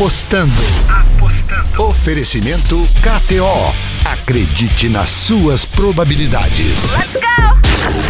Apostando. Oferecimento KTO. Acredite nas suas probabilidades.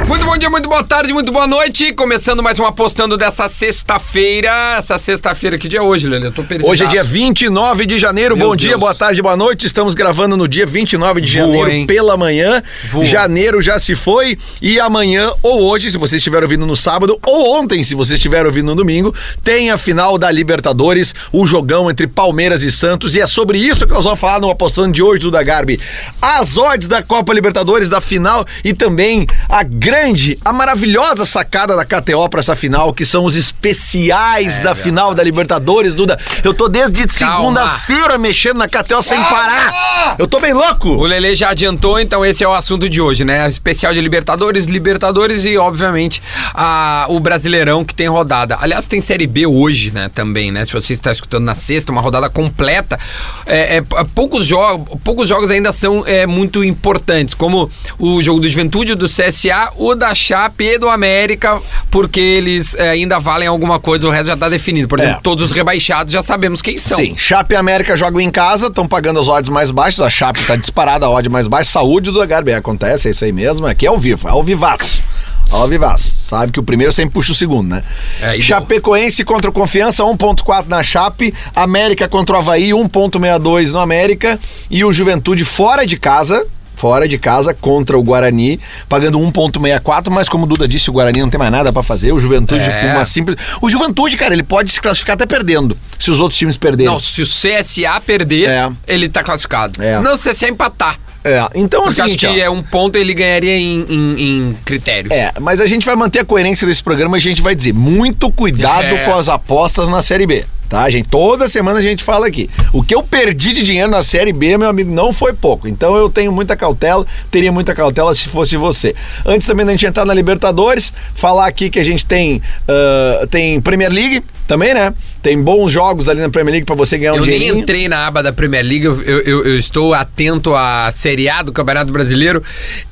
Muito bom dia, muito boa tarde, muito boa noite. Começando mais um apostando dessa sexta-feira. Essa sexta-feira, que dia é hoje, Lelê? Eu tô perdido. Hoje é dia 29 de janeiro. Meu Bom dia, Deus. boa tarde, boa noite. Estamos gravando no dia 29 de Voa, janeiro hein? pela manhã. Voa. Janeiro já se foi e amanhã ou hoje, se você estiver ouvindo no sábado, ou ontem, se você estiver ouvindo no domingo, tem a final da Libertadores, o jogão entre Palmeiras e Santos. E é sobre isso que nós vamos falar no apostando de hoje do da Garbi. As odds da Copa Libertadores da final e também a grande, a maravilhosa sacada da KTO para essa final, que são os especiais da final da Libertadores, Duda. Eu tô desde segunda-feira mexendo na KTO sem parar. Eu tô bem louco. O Lelê já adiantou, então esse é o assunto de hoje, né? Especial de Libertadores, Libertadores e, obviamente, a, o Brasileirão que tem rodada. Aliás, tem Série B hoje, né? Também, né? Se você está escutando na sexta, uma rodada completa. É, é, poucos, jogos, poucos jogos ainda são é, muito importantes, como o jogo do Juventude, do CSA, o da Chape e do América, porque eles é, ainda valem alguma coisa, o resto já está definido. Por exemplo, É. todos os rebaixados já sabemos quem são. Sim, Chape e América jogam em casa, estão pagando as odds mais baixas. A Chape tá disparada, a odd mais baixa. Saúde do Garbi, acontece, é isso aí mesmo. Aqui é ao vivo, é ao vivaço. Ao vivaço. Sabe que o primeiro sempre puxa o segundo, né? É, Chapecoense contra o Confiança, 1.4 na Chape. América contra o Havaí, 1.62 no América. E o Juventude fora de casa. Fora de casa contra o Guarani, pagando 1,64, mas como o Duda disse, o Guarani não tem mais nada pra fazer. O Juventude É. uma simples. O Juventude, cara, ele pode se classificar até perdendo, se os outros times perderem. Não, se o CSA perder, É. ele tá classificado. É. Não, se o CSA empatar. É, então Porque assim, acho que é um ponto ele ganharia em, em, em critérios. É, mas a gente vai manter a coerência desse programa e a gente vai dizer muito cuidado É. com as apostas na Série B. Tá, gente? Toda semana a gente fala aqui. O que eu perdi de dinheiro na Série B, meu amigo, não foi pouco. Então eu tenho muita cautela, teria muita cautela se fosse você. Antes também da gente entrar na Libertadores, falar aqui que a gente tem, ah, tem Premier League também, né? Tem bons jogos ali na Premier League pra você ganhar um Eu nem dinheirinho. entrei na aba da Premier League, eu, eu- eu- eu estou atento à Série A do Campeonato Brasileiro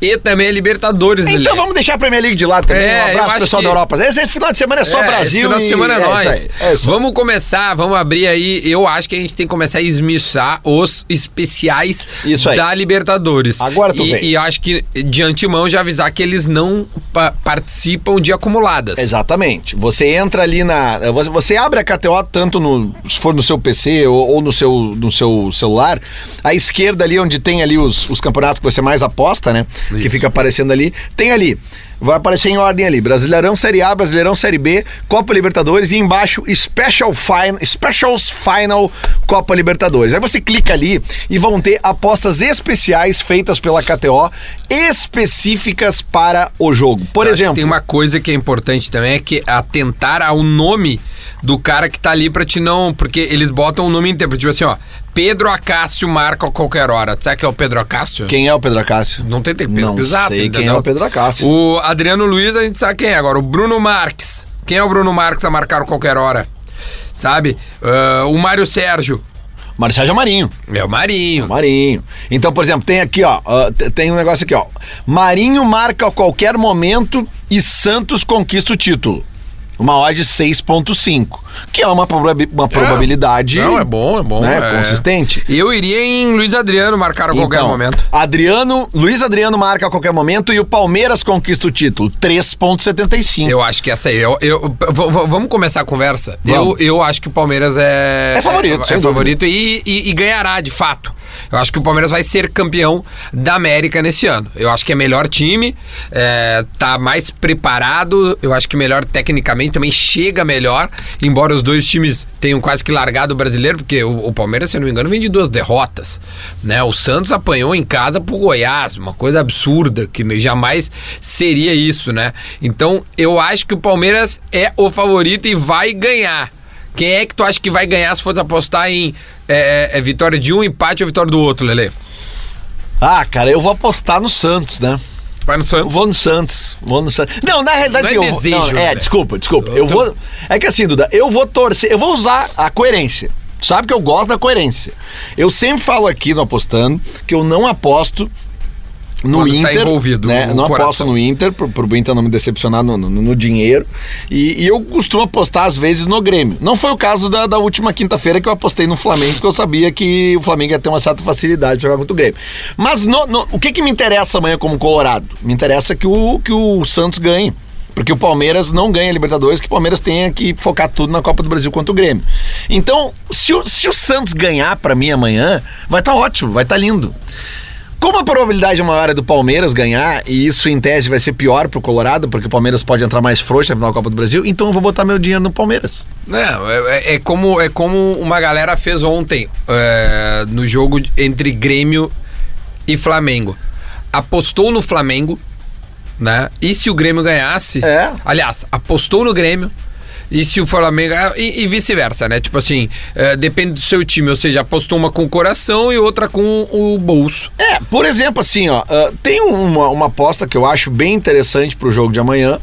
e também a Libertadores. Então vamos deixar a Premier League de lado também. É, um eu abraço pessoal que- da Europa. Esse, esse final de semana é só É, Brasil. Esse final de e- semana é, nós. é aí. vamos começar, vamos abrir aí. Eu acho que a gente tem que começar a esmiuçar os especiais da Libertadores. Agora tu e, vem. e eu acho que de antemão já avisar que eles não pa- participam de acumuladas. Exatamente. Você entra ali na. Você, você abre a KTO tanto no. Se for no seu PC ou, ou no, seu, no seu celular. À esquerda ali, onde tem ali os, os campeonatos que você mais aposta, né? Que Isso. fica aparecendo ali. Tem ali. Vai aparecer em ordem ali. Brasileirão Série A, Brasileirão Série B, Copa Libertadores e embaixo Special Final, Specials Final Copa Libertadores. Aí você clica ali e vão ter apostas especiais feitas pela KTO específicas para o jogo. Por Eu exemplo, Tem uma coisa que é importante também, é que atentar ao nome do cara que tá ali pra te não. Porque eles botam o nome inteiro. Tipo assim, ó. Pedro Acácio marca a qualquer hora. Sabe que é o Pedro Acácio? quem é o Pedro Acácio? Não tem tempo Não pesquisar, sei quem entendeu? é o Pedro Acácio. O Adriano Luiz, a gente sabe quem é. Agora, o Bruno Marques. Quem é o Bruno Marques a marcar a qualquer hora? Sabe? Ah, o Mário Sérgio. Marcelo Marinho. É o Marinho. Marinho. Então, por exemplo, tem aqui, ó. t- tem um negócio aqui, ó. Marinho marca a qualquer momento e Santos conquista o título. Uma odd 6.5. Que é uma, uma probabilidade. Não, é bom, é bom. né, é. consistente. Eu iria em Luiz Adriano marcar a qualquer Então, momento. Adriano, Luiz Adriano marca a qualquer momento e o Palmeiras conquista o título. 3.75. Eu acho que essa aí. Eu, eu- vamos começar a conversa? Eu, Vamos. eu acho que o Palmeiras é. É favorito, É, é favorito e, e- e ganhará, de fato. Eu acho que o Palmeiras vai ser campeão da América nesse ano. Eu acho que é melhor time, é, tá mais preparado, eu acho que melhor tecnicamente, também chega melhor, embora os dois times tenham quase que largado o brasileiro, porque o, o Palmeiras, se eu não me engano, vem de duas derrotas. Né? O Santos apanhou em casa pro Goiás, uma coisa absurda, que jamais seria isso, né? Então, eu acho que o Palmeiras é o favorito e vai ganhar. Quem é que tu acha que vai ganhar se fosse apostar em é, é, é vitória de um, empate ou vitória do outro, Lele? Ah, cara, eu vou apostar no Santos, né? Vai no Eu Santos. vou no Santos. Vou no Santos. Não, na realidade, Não é eu, desejo, não, é, né? desculpa, desculpa. Eu Eu vou. É que assim, Duda, eu vou torcer, eu vou usar a coerência. Sabe que eu gosto da coerência. Eu sempre falo aqui no apostando que eu não aposto no Quando Inter. tá envolvido, Né? Não coração. aposto no Inter, pro, pro Inter não me decepcionar no, no- no dinheiro. E, e eu costumo apostar, às vezes, no Grêmio. Não foi o caso da, da última quinta-feira que eu apostei no Flamengo, porque eu sabia que o Flamengo ia ter uma certa facilidade de jogar contra o Grêmio. Mas no- no- o que, que me interessa amanhã como Colorado? Me interessa que o, que o Santos ganhe. Porque o Palmeiras não ganha a Libertadores, que o Palmeiras tenha que focar tudo na Copa do Brasil contra o Grêmio. Então, se o, se o Santos ganhar pra mim amanhã, vai estar ótimo, vai estar lindo. Como a probabilidade maior é do Palmeiras ganhar, e isso em tese vai ser pior pro Colorado, porque o Palmeiras pode entrar mais frouxo na final da Copa do Brasil, então eu vou botar meu dinheiro no Palmeiras. É, é, é como, é como uma galera fez ontem é, no jogo entre Grêmio e Flamengo. Apostou no Flamengo, né? E se o Grêmio ganhasse? É. Aliás, apostou no Grêmio. E se o Flamengo. E, e vice-versa, né? Tipo assim, é, depende do seu time. Ou seja, apostou uma com o coração e outra com o bolso. É, por exemplo, assim, ó, ah, tem uma, uma aposta que eu acho bem interessante pro jogo de amanhã,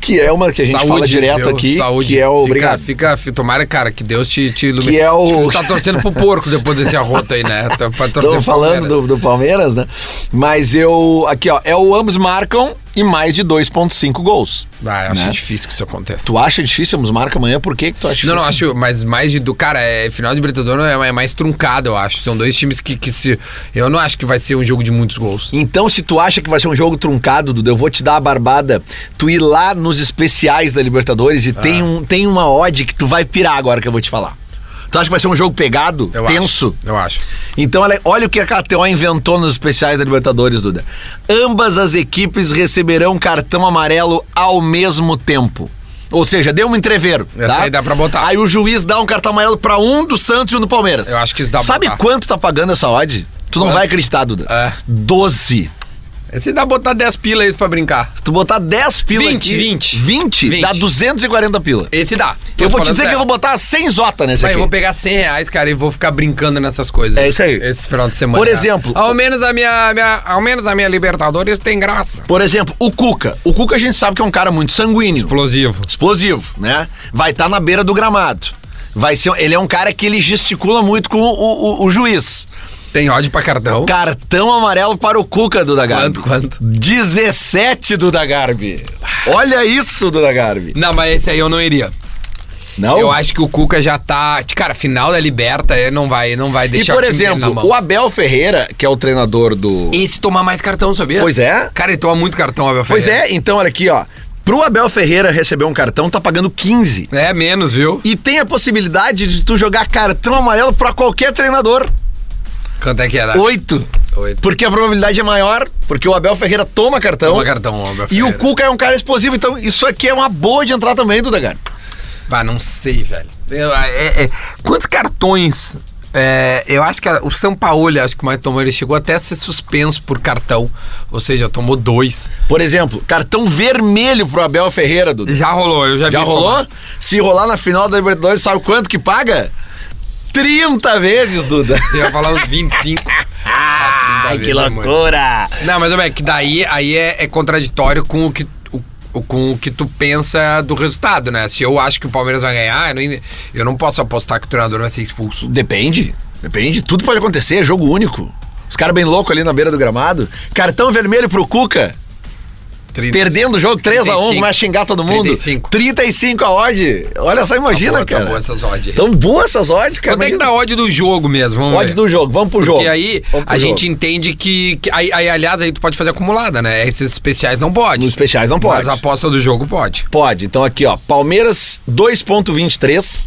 que é uma que a gente fala direto viu? aqui, Saúde. que é o... Fica, obrigado. fica, fi- tomara, cara, que Deus te, te ilumine. Que é o- Acho que tá torcendo pro porco depois desse arroto aí, né? Tá pra torcer pro falando Palmeiras. do, do Palmeiras, né? Mas eu. Aqui, ó. É o ambos marcam e mais de 2,5 gols. Ah, eu acho né? difícil que isso aconteça. Tu acha difícil ambos marcam amanhã? Por que, que tu acha Não, não, difícil? acho, mas mais de do. Cara, é, final de Libertadores é, é mais truncado, eu acho. São dois times que, que se. Eu não acho que vai ser um jogo de muitos gols. Então, se tu acha que vai ser um jogo truncado, Duda, eu vou te dar a barbada. Tu ir lá nos especiais da Libertadores Ah. e tem, um, tem uma odd que tu vai pirar agora que eu vou te falar. Tu acha que vai ser um jogo pegado, Eu tenso? acho. Eu acho. Então, olha, o que a KTO inventou nos especiais da Libertadores, Duda. Ambas as equipes receberão cartão amarelo ao mesmo tempo. Ou seja, deu um entreveiro. Essa tá? aí dá pra botar. Aí o juiz dá um cartão amarelo pra um do Santos e um do Palmeiras. Eu acho que isso dá pra Sabe botar. quanto tá pagando essa odd? Tu não Quanto? vai acreditar, Duda. É. 12. Esse dá pra botar 10 pila aí pra brincar. Se tu botar 10 pila 20, aqui, 20. 20, 20. dá 240 pila. Esse dá. Tô eu vou te dizer que eu vou botar 100 zota nesse Vai, aqui. eu vou pegar 100 reais, cara, e vou ficar brincando nessas coisas. É isso aí. Esse final de semana. Por exemplo- Ao menos a minha, minha- ao menos a minha Libertadores tem graça. Por exemplo, o Cuca. O Cuca a gente sabe que é um cara muito sanguíneo. Explosivo. explosivo, né? Vai estar na beira do gramado. Vai ser, ele é um cara que ele gesticula muito com o, o- o juiz. Tem ódio pra cartão. Cartão amarelo para o Cuca, Duda Garbi. Quanto, quanto? 17, Duda Garbi. Olha isso, Duda Garbi. Não, mas esse aí eu não iria. Não? Eu acho que o Cuca já tá. Cara, final da Liberta, ele não vai, não vai E, deixar por o time dele na exemplo, mão. o Abel Ferreira, que é o treinador do... Esse tomar mais cartão, sabia? Pois é. Cara, ele toma muito cartão, Abel Pois Ferreira. é, então olha aqui, ó. Pro Abel Ferreira receber um cartão, tá pagando 15. É. menos, viu? E tem a possibilidade de tu jogar cartão amarelo pra qualquer treinador. Quanto é que era? Oito. Oito. Porque a probabilidade é maior, porque o Abel Ferreira toma cartão. Toma cartão, Abel E o. Cuca é um cara explosivo, então isso aqui é uma boa de entrar também, Duda Gar. Ah, não sei, velho. Eu- é- é- quantos cartões? é, eu acho que a- o São Paulo, acho que o mais tomou, ele chegou até a ser suspenso por cartão. Ou seja, tomou dois. Por exemplo, cartão vermelho pro Abel Ferreira, Duda. Já rolou, eu já, Já vi rolou? tomar. Se rolar na final da Libertadores, sabe quanto que paga? 30 vezes, Duda. Eu ia falar uns 25. Ah, 30 Ai, que é muito. loucura! Não, mas é que daí aí é, é contraditório com o que com o que tu pensa do resultado, né? Se eu acho que o Palmeiras vai ganhar, eu não, eu não posso apostar que o treinador vai ser expulso. Depende. Depende. Tudo pode acontecer, é jogo único. Os caras bem loucos ali na beira do gramado. Cartão vermelho pro Cuca. 30. Perdendo o jogo 3x1, 35. começa a xingar todo mundo. 35. 35 a odd. Olha só, imagina, boa, tá cara. boa essas odds. Tão boas essas odds, cara. Quanto é que Imagina. dá a odd do jogo mesmo? Vamos Odd ver. do jogo, vamos pro jogo. Porque aí a jogo. gente entende que. que aí, aí, aliás, aí tu pode fazer acumulada, né? Esses especiais não pode. Nos especiais não pode. Mas a aposta do jogo pode. Pode. Então aqui, ó. Palmeiras 2.23,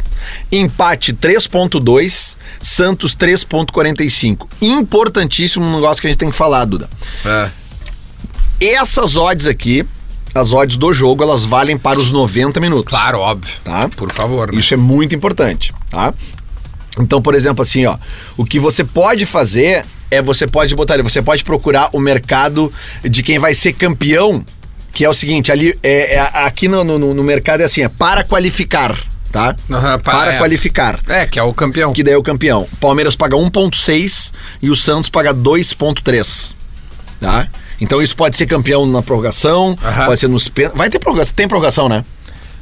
empate 3.2, Santos 3.45. Importantíssimo um negócio que a gente tem que falar, Duda. É. Essas odds aqui, as odds do jogo, elas valem para os 90 minutos. Claro, óbvio. Tá? Por favor. né? Isso é muito importante, tá? Então, por exemplo, assim, ó, o que você pode fazer é você pode botar ali, você pode procurar o mercado de quem vai ser campeão, que é o seguinte, ali é, é- aqui no, no, no mercado é assim, é para qualificar, tá? Aham, pa- para é. qualificar. É, que é o campeão. Que daí é o campeão. Palmeiras paga 1.6 e o Santos paga 2.3. Tá? Então isso pode ser campeão na prorrogação, Aham. pode ser nos vai ter prorrogação, tem prorrogação, né?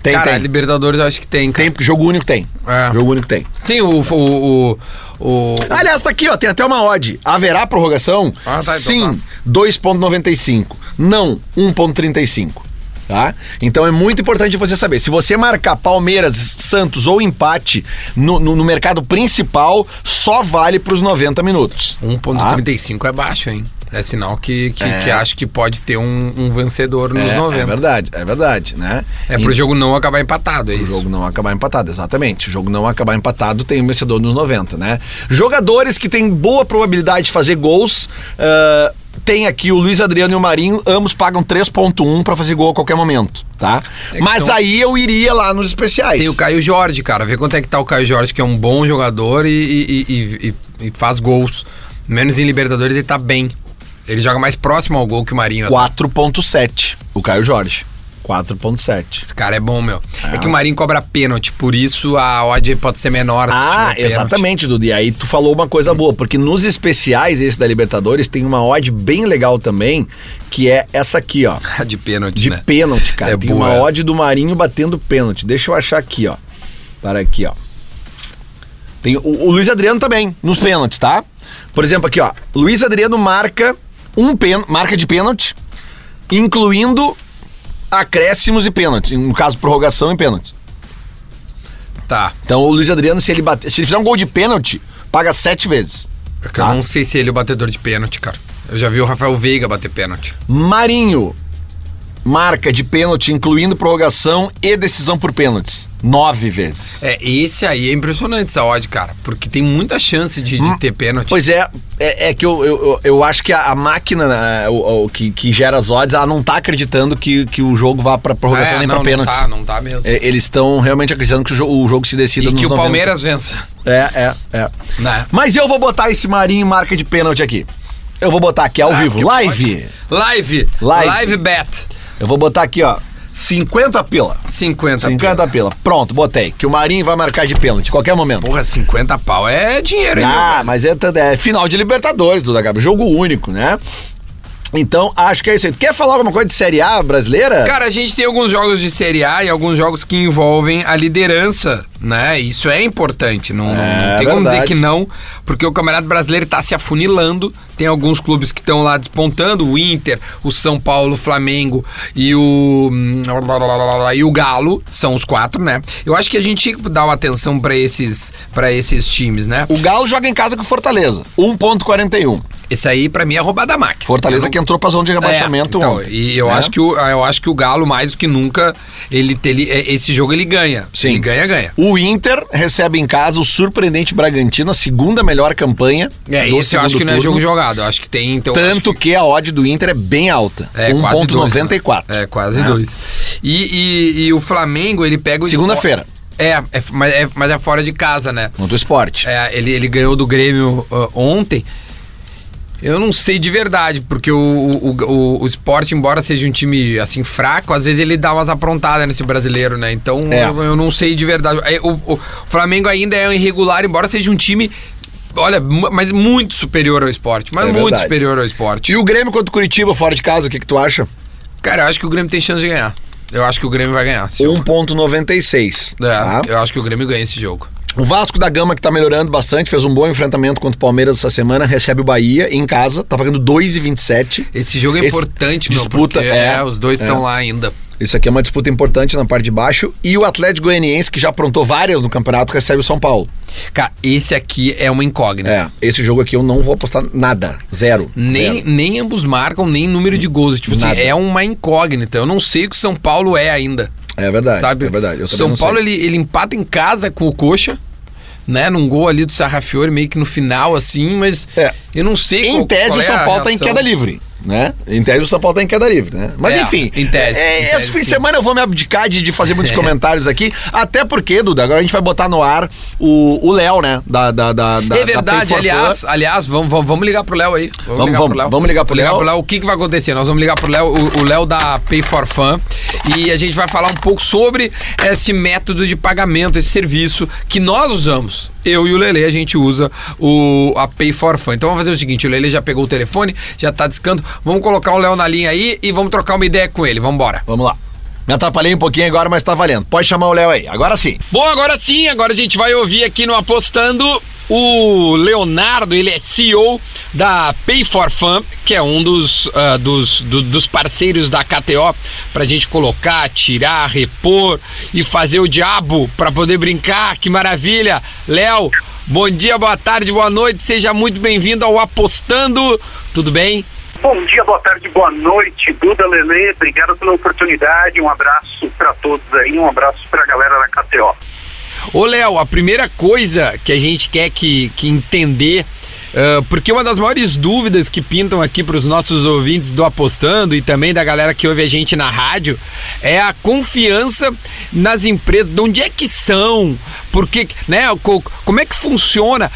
Tem, Cara, tem. Libertadores eu acho que tem. cara. Tem, jogo único tem. É. Jogo único tem. Sim, o, o, o, o. Aliás, tá aqui, ó, tem até uma odd. Haverá prorrogação? Ah, tá, então Sim, 2.95. Não, 1.35. Tá? Então é muito importante você saber. Se você marcar Palmeiras, Santos ou empate no, no- no mercado principal, só vale pros 90 minutos. tá? 1,35 é baixo, hein? É sinal que, que, que acho que pode ter um, um vencedor nos É, 90. é verdade, é verdade, né? É pro jogo não acabar empatado, é O isso. jogo não acabar empatado, exatamente. O jogo não acabar empatado tem um vencedor nos 90, né? Jogadores que têm boa probabilidade de fazer gols. ah, tem aqui o Luiz Adriano e o Marinho, ambos pagam 3.1 pra fazer gol a qualquer momento, tá? É Mas são- aí eu iria lá nos especiais. Tem o Caio Jorge, cara. Vê quanto é que tá o Caio Jorge, que é um bom jogador e, e- e- e- e faz gols. Menos em Libertadores ele tá bem. Ele joga mais próximo ao gol que o Marinho. 4.7, o Caio Jorge. 4.7. Esse cara é bom, meu. É que o Marinho cobra pênalti, por isso a odd pode ser menor. Ah, exatamente, Dudu. E aí tu falou uma coisa boa, porque nos especiais, esse da Libertadores, tem uma odd bem legal também, que é essa aqui, ó. De pênalti, De né? pênalti, cara. É Tem uma essa. odd do Marinho batendo pênalti. Deixa eu achar aqui, ó. Para aqui, ó. Tem o, o Luiz Adriano também, nos pênaltis, tá? Por exemplo, aqui, ó. Luiz Adriano marca um pen, marca de pênalti, incluindo acréscimos e pênaltis. No caso, prorrogação e pênaltis. Tá. Então o Luiz Adriano, se ele bater, se ele fizer um gol de pênalti, paga sete vezes. É que Eu Tá? não sei se ele é o batedor de pênalti, cara. Eu já vi o Rafael Veiga bater pênalti. Marinho marca de pênalti, incluindo prorrogação e decisão por pênaltis. Nove vezes. É, esse aí é impressionante, essa odd, cara. Porque tem muita chance de, de ter pênalti. Pois é, é, é que eu, eu, eu- acho que a, a máquina né, o, o que, que gera as odds, ela não tá acreditando que, que o jogo vá pra prorrogação É, nem não, pra não pênaltis. tá, não tá mesmo. É, Eles estão realmente acreditando que o, jo- o jogo se decida e que o 90. Palmeiras vença. É, é, é. Né? Mas eu vou botar esse Marinho marca de pênalti aqui. Eu vou botar aqui ao Ah, vivo, live. Live. Live. Live bet. Eu vou botar aqui, ó, 50 pila. 50 50 pila. Pronto, botei. Que o Marinho vai marcar de pênalti, qualquer momento. Porra, 50 pau é dinheiro, hein, Ah, mas é, é final de Libertadores, Duda Gabi. Jogo único, né? Então, acho que é isso aí. Tu quer falar alguma coisa de Série A brasileira? Cara, a gente tem alguns jogos de Série A e alguns jogos que envolvem a liderança, né? Isso é importante. Não, não- não É tem como dizer que não, porque o Campeonato Brasileiro tá se afunilando. Tem alguns clubes que estão lá despontando, o Inter, o São Paulo, o Flamengo e o hum, e o Galo, são os quatro, né? Eu acho que a gente tinha que dar uma atenção pra esses para esses times, né? O Galo joga em casa com o Fortaleza. 1.41. Esse aí pra mim é roubar da máquina. Fortaleza não- que entrou pra zona de rebaixamento É, então, ontem. E eu, né? acho que o, eu acho que o Galo, mais do que nunca, ele, ele, é, esse jogo ele ganha. Sim. Ele ganha, ganha. O Inter recebe em casa o surpreendente Bragantino, a segunda melhor campanha. É, esse eu acho que não é turno. jogo jogado. Eu acho que tem. Então, Tanto que... a odd do Inter é bem alta. É, quase dois, 1.94. né? É, quase É. dois. E, e, e o Flamengo, ele pega o. Segunda-feira. É, é, mas é, mas é fora de casa, né? Contra o esporte. É, ele, ele ganhou do Grêmio ah, ontem. Eu não sei de verdade, porque o, o, o, o Sport, embora seja um time assim fraco, às vezes ele dá umas aprontadas nesse brasileiro, né? Então É. eu, eu não sei de verdade. É, O, o Flamengo ainda é irregular, embora seja um time, olha, mas muito superior ao esporte. Mas É muito verdade. superior ao esporte. E o Grêmio contra o Curitiba fora de casa, o que, que tu acha? Cara, eu acho que o Grêmio tem chance de ganhar. Eu acho que o Grêmio vai ganhar. esse Um jogo. 1.96. É, tá? Eu acho que o Grêmio ganha esse jogo. O Vasco da Gama, que tá melhorando bastante, fez um bom enfrentamento contra o Palmeiras essa semana, recebe o Bahia em casa, tá pagando 2,27. Esse jogo é Esse importante, meu, disputa, porque é, é, os dois é. estão lá ainda. Isso aqui é uma disputa importante na parte de baixo. E o Atlético Goianiense, que já aprontou várias no campeonato, recebe o São Paulo. Cara, esse aqui é uma incógnita. É, esse jogo aqui eu não vou apostar nada. Zero. Nem, Zero. nem ambos marcam, nem número de gols. Tipo assim, Nada. é uma incógnita. Eu não sei o que o São Paulo é ainda. É verdade. Sabe? É verdade. O São Paulo, sei. ele, ele empata em casa com o Coxa, né? Num gol ali do Sarrafiore, meio que no final, assim, mas É. eu não sei Em qual, tese, qual o é São a Paulo tá em queda livre, né? Em tese, o São Paulo tá em queda livre, né? Mas É, enfim. em tese, é, em esse tese, fim de semana eu vou me abdicar de, de fazer muitos comentários aqui. Até porque, Duda, agora a gente vai botar no ar o Léo, né? Da, da, da, da- É da verdade, for aliás, aliás, vamos, vamos, vamos ligar pro Léo aí. Vamos, ligar vamos, pro Léo. vamos ligar pro Vamos Léo. O que, que vai acontecer? Nós vamos ligar pro Léo, o Léo da Pay for Fun, e a gente vai falar um pouco sobre esse método de pagamento, esse serviço que nós usamos. Eu e o Lele, a gente usa o, a Pay for Fun. Então vamos fazer o seguinte: o Lele já pegou o telefone, já tá discando. Vamos colocar o Léo na linha aí e vamos trocar uma ideia com ele. Vamos embora. Vamos lá. Me atrapalhei um pouquinho agora, mas tá valendo. Pode chamar o Léo aí. Agora sim. Bom, agora sim, agora a gente vai ouvir aqui no Apostando O Leonardo, ele é CEO da Pay for Fun, que é um dos, uh, dos, do, dos parceiros da KTO para a gente colocar, tirar, repor e fazer o diabo para poder brincar. Que maravilha! Léo, bom dia, boa tarde, boa noite, seja muito bem-vindo ao Apostando. Tudo bem? Bom dia, boa tarde, boa noite, Duda Lele, obrigado pela oportunidade, um abraço para todos aí, um abraço para a galera da KTO. Ô Léo, a primeira coisa que a gente quer que, que entender Uh, porque uma das maiores dúvidas que pintam aqui para os nossos ouvintes do Apostando e também da galera que ouve a gente na rádio é a confiança nas empresas. De onde é que são? Porque, né? Como é que funciona?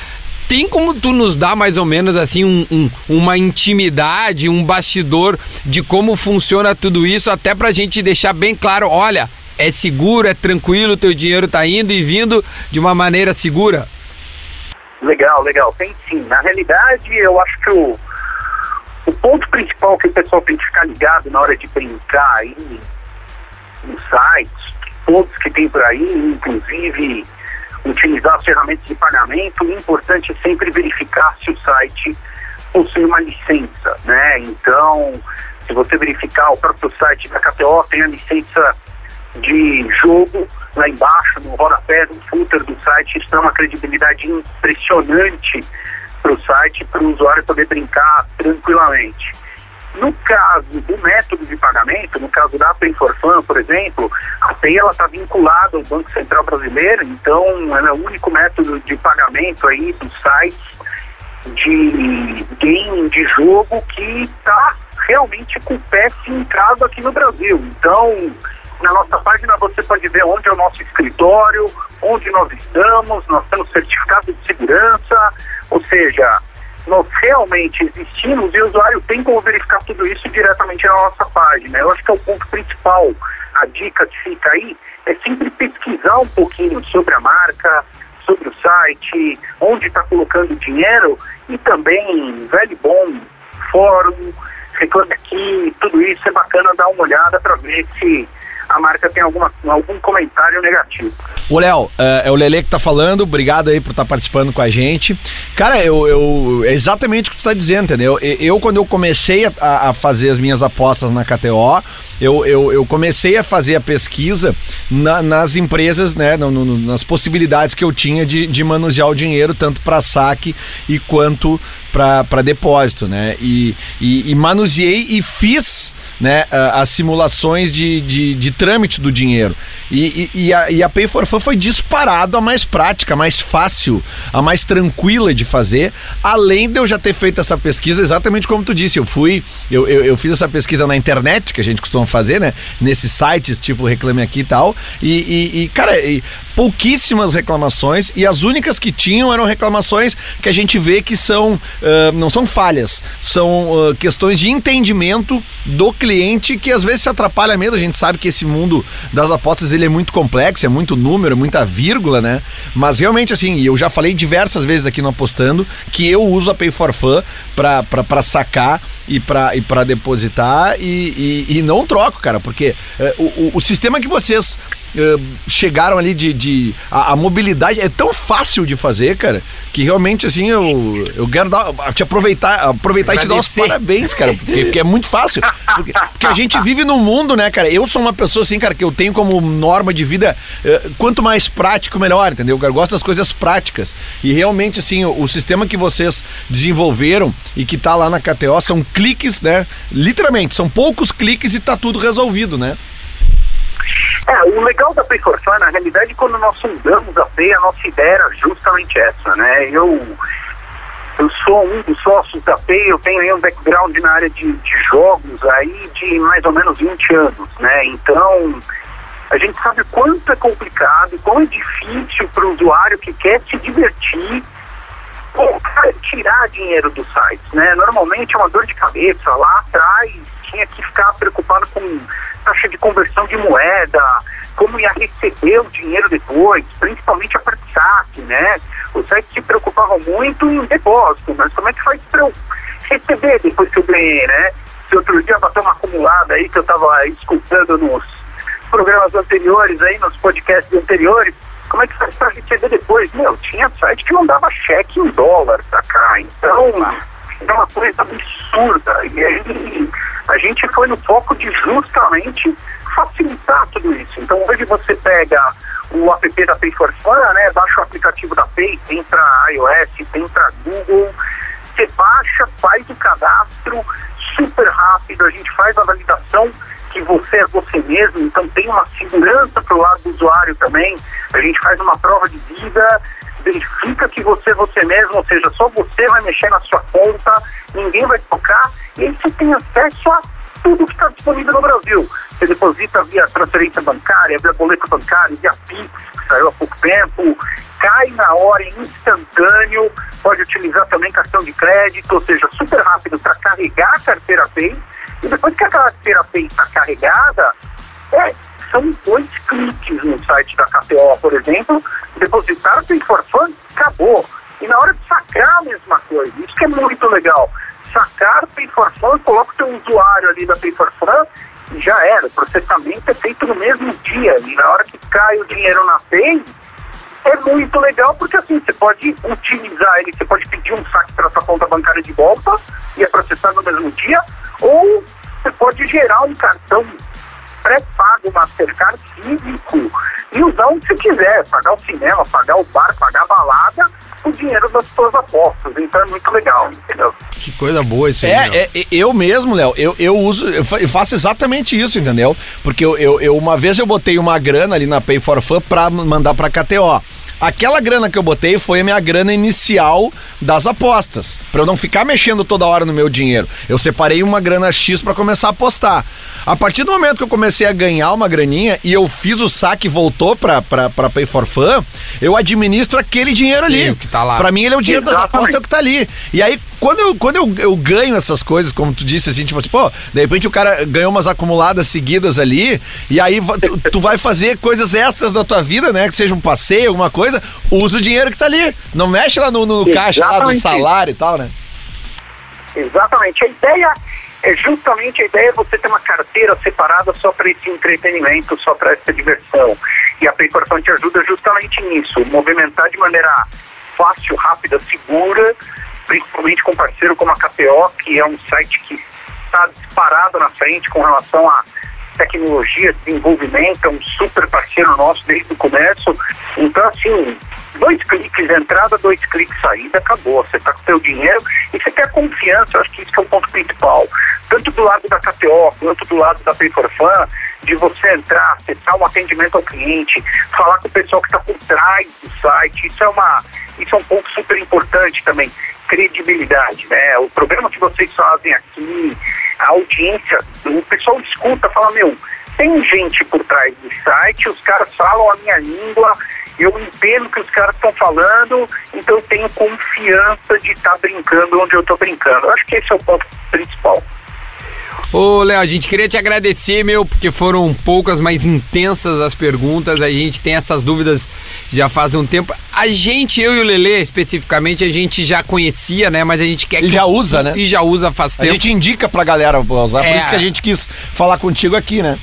Tem como tu nos dar mais ou menos assim um, um, uma intimidade, um bastidor de como funciona tudo isso, até para a gente deixar bem claro, olha, é seguro, é tranquilo, teu dinheiro tá indo e vindo de uma maneira segura? Legal, legal. Tem sim. Na realidade, eu acho que o, o ponto principal que o pessoal tem que ficar ligado na hora de brincar aí nos sites, todos que tem por aí, inclusive utilizar as ferramentas de pagamento, o importante é sempre verificar se o site possui uma licença, né? Então, se você verificar o próprio site da KTO tem a licença de jogo lá embaixo, no rodapé, no footer do site. Isso dá uma credibilidade impressionante para o site, para o usuário poder brincar tranquilamente. No caso do método de pagamento, no caso da Pay for Fun, por exemplo, a Pay está vinculada ao Banco Central Brasileiro, então ela é o único método de pagamento aí dos sites de game, de jogo que está realmente com o pé fincado aqui no Brasil. Então, na nossa página você pode ver onde é o nosso escritório, onde nós estamos, nós temos certificado de segurança, ou seja, nós realmente existimos e o usuário tem como verificar tudo isso diretamente na nossa página. Eu acho que é o ponto principal. A dica que fica aí é sempre pesquisar um pouquinho sobre a marca, sobre o site, onde está colocando dinheiro e também, velho bom, fórum, reclame aqui, tudo isso é bacana dar uma olhada para ver se a marca tem alguma, algum comentário negativo. O Léo, é, é o Lele que tá falando, obrigado aí por estar tá participando com a gente. Cara, eu, eu, é exatamente o que tu tá dizendo, entendeu? Eu, eu quando eu comecei a, a, fazer as minhas apostas na KTO, eu, eu, eu comecei a fazer a pesquisa na, nas empresas, né, no, no, nas possibilidades que eu tinha de, de manusear o dinheiro, tanto para saque e quanto para depósito, né? E, e, e manuseei e fiz né, as simulações de, de, de trâmite do dinheiro. E, e, e, a, e a Pay for Fun foi disparado a mais prática, a mais fácil, a mais tranquila de fazer, além de eu já ter feito essa pesquisa exatamente como tu disse. Eu fui, eu, eu, eu fiz essa pesquisa na internet, que a gente costuma fazer, né? Nesses sites tipo Reclame Aqui e tal. E, e cara, pouquíssimas reclamações e as únicas que tinham eram reclamações que a gente vê que são, uh, não são falhas, são uh, questões de entendimento do cliente que às vezes se atrapalha mesmo. A gente sabe que esse mundo das apostas ele é muito complexo, é muito número, é muita vírgula, né? Mas realmente assim, eu já falei diversas vezes aqui no Apostando que eu uso a Pay for Fun para sacar e para e pra depositar e, e, e, não troco, cara, porque uh, o, o, sistema que vocês chegaram ali de, de a, a, mobilidade é tão fácil de fazer, cara, que realmente assim eu, eu quero dar, te aproveitar, aproveitar e te dar os parabéns, cara, porque, porque é muito fácil. Porque, porque, a gente vive num mundo, né, cara? Eu sou uma pessoa assim, cara, que eu tenho como norma de vida eh, quanto mais prático, melhor, entendeu? Eu gosto das coisas práticas. E realmente, assim, o, o sistema que vocês desenvolveram e que tá lá na KTO são cliques, né? Literalmente, são poucos cliques e tá tudo resolvido, né? É, o legal da Pay for Fun, na realidade, quando nós fundamos a Pay, a nossa ideia era justamente essa, né? Eu, eu sou um dos sócios da Pay, eu tenho aí um background na área de, de jogos aí de mais ou menos 20 anos, né? Então, a gente sabe quanto é complicado, quão é difícil para o usuário que quer se divertir tirar dinheiro do site, né? Normalmente é uma dor de cabeça lá atrás, tinha que ficar preocupado com taxa de conversão de moeda, como ia receber o dinheiro depois, principalmente a parte saque, né? Os sites se preocupavam muito em depósito, mas como é que faz para eu receber depois que eu ganhei, né? Se outro dia bateu uma acumulada aí que eu estava escutando nos programas anteriores aí, nos podcasts anteriores, Como é que faz para receber depois? Meu, tinha site que mandava cheque em dólar pra cá. Então, é uma coisa absurda. E aí a gente foi no foco de justamente facilitar tudo isso. Então hoje você pega o app da Pay for Fun, né? Baixa o aplicativo da Pay, tem para iOS, tem para Google. Você baixa, faz o cadastro super rápido, a gente faz a validação que você é você mesmo, então tem uma segurança para o lado do usuário também. A gente faz uma prova de vida, verifica que você é você mesmo, ou seja, só você vai mexer na sua conta, ninguém vai tocar, e aí você tem acesso a tudo que está disponível no Brasil. Você deposita via transferência bancária, via boleto bancário, via Pix, que saiu há pouco tempo, cai na hora, é instantâneo, pode utilizar também cartão de crédito, ou seja, super rápido para carregar a carteira Pay. E depois que a carteira Pay está carregada, é, são dois cliques no site da KTO, por exemplo, depositar o Pay for Fun, acabou. E na hora de sacar a mesma coisa, isso que é muito legal. Sacar Pay for Fun, coloca o teu usuário ali da Pay for Fun e já era. O processamento é feito no mesmo dia. E na hora que cai o dinheiro na Pay, é muito legal porque assim, você pode utilizar ele, você pode pedir um saque para sua conta bancária de volta e é processado no mesmo dia, ou você pode gerar um cartão pré-pago Mastercard físico e usar onde você quiser, pagar o cinema, pagar o bar, pagar a balada, o dinheiro das suas apostas. Então é muito legal, entendeu? Que coisa boa isso aí. É, é, eu mesmo, Léo, eu, eu uso, eu faço exatamente isso, entendeu? Porque eu, eu, eu- uma vez eu botei uma grana ali na Pay for Fun pra mandar pra KTO. Aquela grana que eu botei foi a minha grana inicial das apostas, Pra eu não ficar mexendo toda hora no meu dinheiro. Eu separei uma grana X pra começar a apostar. A partir do momento que eu comecei a ganhar uma graninha e eu fiz o saque e voltou pra, pra, pra Pay for Fun, eu administro aquele dinheiro Sim, ali. o que tá lá. Pra mim ele é o dinheiro das Exatamente. apostas, é o que tá ali. E aí, quando eu, quando eu, eu ganho essas coisas, como tu disse, assim, tipo assim, pô, de repente o cara ganhou umas acumuladas seguidas ali, e aí tu, tu vai fazer coisas extras da tua vida, né? Que seja um passeio, alguma coisa, usa o dinheiro que tá ali. Não mexe lá no, no caixa lá do salário e tal, né? Exatamente. A ideia é justamente a ideia é você ter uma carteira separada só para esse entretenimento, só para essa diversão. E a Paycorfan te ajuda justamente nisso, movimentar de maneira fácil, rápida, segura, principalmente com um parceiro como a KPO, que é um site que está disparado na frente com relação a tecnologia, desenvolvimento, é um super parceiro nosso desde o começo. Então, assim, dois cliques entrada, dois cliques saída, acabou. Você está com o seu dinheiro e você quer confiança, eu acho que isso é o ponto principal. Tanto do lado da KTO quanto do lado da Pay for Fun, de você entrar, acessar um atendimento ao cliente, falar com o pessoal que está por trás do site, isso é uma isso é um ponto super importante também, credibilidade, né? O programa que vocês fazem aqui, a audiência, o pessoal escuta, fala, meu, tem gente por trás do site, os caras falam a minha língua, eu entendo o que os caras estão falando, então eu tenho confiança de estar brincando onde eu estou brincando. Eu acho que esse é o ponto principal. Ô, Léo, a gente queria te agradecer, meu, porque foram poucas, mas intensas as perguntas. A gente tem essas dúvidas já faz um tempo. A gente, eu e o Lelê, especificamente, a gente já conhecia, né? Mas a gente quer E que. já usa, né? E já usa faz A tempo. gente indica pra galera usar, por É. isso que a gente quis falar contigo aqui, né?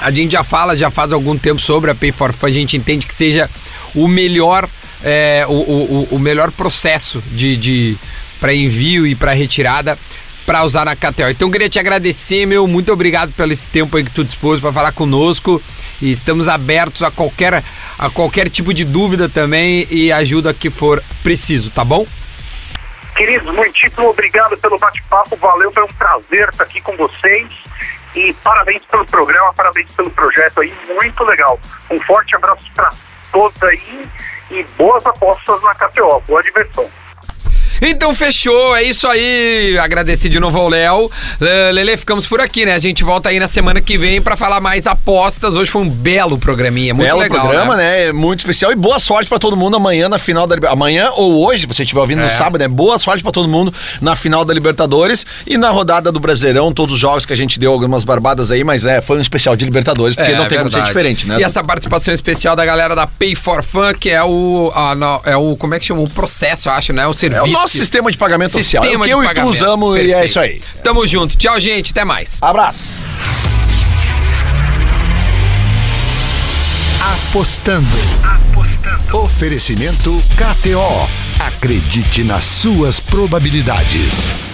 A gente já fala, já faz algum tempo sobre a Pay for Fun, a gente entende que seja o melhor, é, o, o, o- o melhor processo de, de para envio e para retirada para usar na KTO. Então eu queria te agradecer, meu, muito obrigado pelo esse tempo aí que tu dispôs para falar conosco e estamos abertos a qualquer a qualquer tipo de dúvida também e ajuda que for preciso, tá bom? Queridos, muitíssimo obrigado pelo bate-papo, valeu, foi um prazer estar aqui com vocês. E parabéns pelo programa, parabéns pelo projeto aí, muito legal. Um forte abraço para todos aí e boas apostas na KTO, boa diversão. Então fechou, é isso aí. Agradecer de novo ao Léo. Lele, ficamos por aqui, né? A gente volta aí na semana que vem pra falar mais apostas. Hoje foi um belo programinha, muito Belo legal. programa, né? né? Muito especial e boa sorte pra todo mundo amanhã na final da amanhã ou hoje, se você estiver ouvindo É. no sábado, né? Boa sorte pra todo mundo na final da Libertadores e na rodada do Brasileirão, todos os jogos que a gente deu algumas barbadas aí, mas é, foi um especial de Libertadores, porque É, não tem como ser verdade. diferente, né? E essa participação especial da galera da Pay for Fun, que é o. não, é o. Como é que chama? O processo, eu acho, né? O É serviço. Sistema de pagamento oficial. É o Sistema que eu e tu usamos e é Perfeito. isso aí. Tamo junto. Tchau, gente. Até mais. Abraço. Apostando. Oferecimento KTO. Acredite nas suas probabilidades.